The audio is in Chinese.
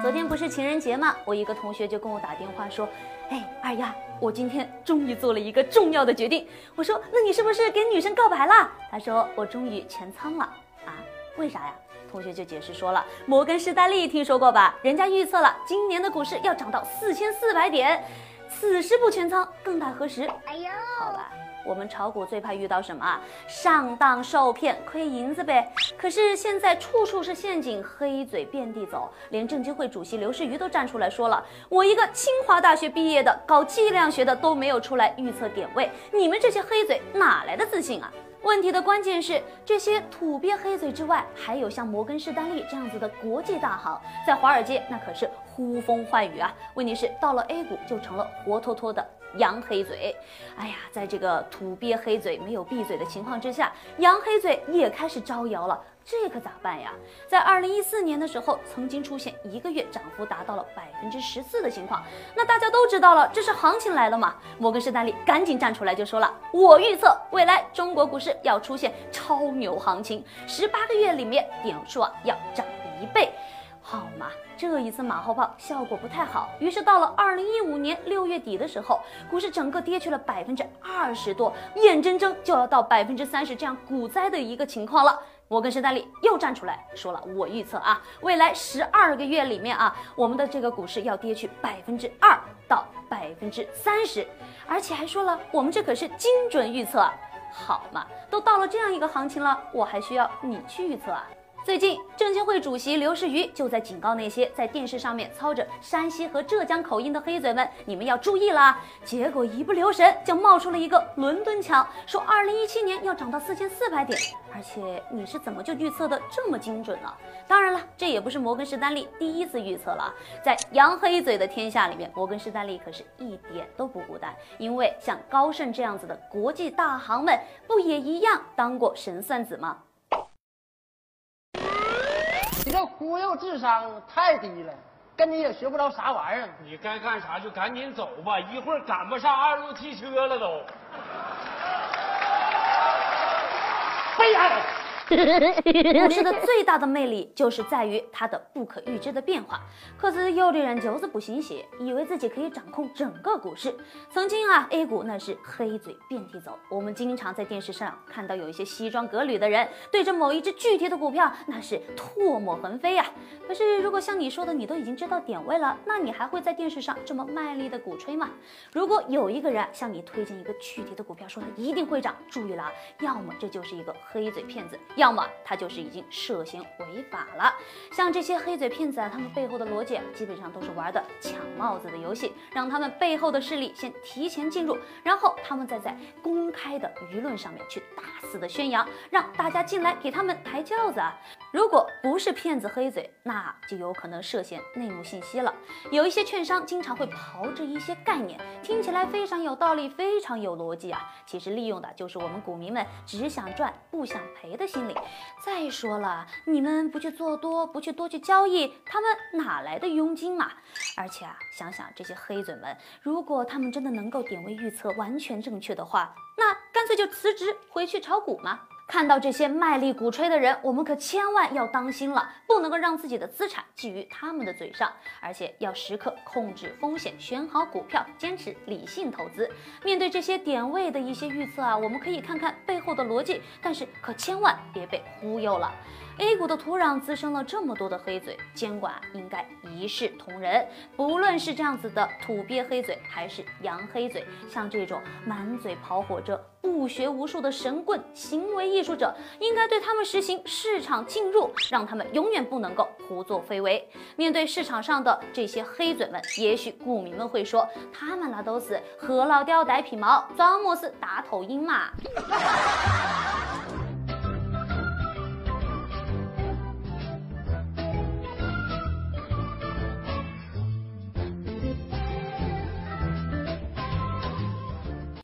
昨天不是情人节吗？我一个同学就跟我打电话说：“哎，二丫，我今天终于做了一个重要的决定。”我说：“那你是不是给女生告白了？”他说：“我终于全仓了。”啊，为啥呀？同学就解释说了：“摩根士丹利听说过吧？人家预测了今年的股市要涨到四千四百点，此时不全仓，更待何时？”哎呦，好吧。我们炒股最怕遇到什么啊？上当受骗，亏银子呗。可是现在处处是陷阱，黑嘴遍地走，连证监会主席刘士余都站出来说了：“我一个清华大学毕业的，搞计量学的都没有出来预测点位，你们这些黑嘴哪来的自信啊？”问题的关键是，这些土鳖黑嘴之外，还有像摩根士丹利这样子的国际大行，在华尔街那可是呼风唤雨啊。问题是到了 A 股就成了活脱脱的。洋黑嘴，哎呀，在这个土鳖黑嘴没有闭嘴的情况之下，洋黑嘴也开始招摇了，这可咋办呀？在二零一四年的时候，曾经出现一个月涨幅达到了百分之十四的情况，那大家都知道了，这是行情来了嘛？摩根士丹利赶紧站出来就说了，我预测未来中国股市要出现超牛行情，十八个月里面点数啊要涨一倍。好嘛，这一次马后炮效果不太好，于是到了二零一五年六月底的时候，股市整个跌去了百分之二十多，眼睁睁就要到百分之三十这样股灾的一个情况了。摩根士丹利又站出来说了，我预测啊，未来十二个月里面啊，我们的这个股市要跌去百分之二到百分之三十，而且还说了，我们这可是精准预测。好嘛，都到了这样一个行情了，我还需要你去预测啊？最近，证监会主席刘士余就在警告那些在电视上面操着山西和浙江口音的黑嘴们，你们要注意啦！结果一不留神就冒出了一个伦敦腔，说二零一七年要涨到四千四百点，而且你是怎么就预测的这么精准呢？当然了，这也不是摩根士丹利第一次预测了，在洋黑嘴的天下里面，摩根士丹利可是一点都不孤单，因为像高盛这样子的国际大行们，不也一样当过神算子吗？你这忽悠智商太低了，跟你也学不着啥玩意儿。你该干啥就赶紧走吧，一会儿赶不上二路汽车了都。悲哀。股市的 最大的魅力就是在于它的不可预知的变化。可是有的人就是不信邪，以为自己可以掌控整个股市。曾经啊，A 股那是黑嘴遍地走，我们经常在电视上看到有一些西装革履的人对着某一只具体的股票，那是唾沫横飞呀。可是如果像你说的，你都已经知道点位了，那你还会在电视上这么卖力的鼓吹吗？如果有一个人向你推荐一个具体的股票，说它一定会涨，注意了，要么这就是一个黑嘴骗子。要么他就是已经涉嫌违法了。像这些黑嘴骗子啊，他们背后的逻辑基本上都是玩的抢帽子的游戏，让他们背后的势力先提前进入，然后他们再在公开的舆论上面去大肆的宣扬，让大家进来给他们抬轿子啊。如果不是骗子黑嘴，那就有可能涉嫌内幕信息了。有一些券商经常会炮制一些概念，听起来非常有道理，非常有逻辑啊，其实利用的就是我们股民们只想赚不想赔的心理。再说了，你们不去做多，不去多去交易，他们哪来的佣金嘛？而且啊，想想这些黑嘴们，如果他们真的能够点位预测完全正确的话，那干脆就辞职回去炒股嘛。看到这些卖力鼓吹的人，我们可千万要当心了，不能够让自己的资产寄于他们的嘴上，而且要时刻控制风险，选好股票，坚持理性投资。面对这些点位的一些预测啊，我们可以看看背后的逻辑，但是可千万别被忽悠了。A 股的土壤滋生了这么多的黑嘴，监管应该一视同仁。不论是这样子的土鳖黑嘴，还是洋黑嘴，像这种满嘴跑火车、不学无术的神棍行为艺术者，应该对他们实行市场禁入，让他们永远不能够胡作非为。面对市场上的这些黑嘴们，也许股民们会说，他们那都是何老刁逮皮毛，装模是打头鹰嘛。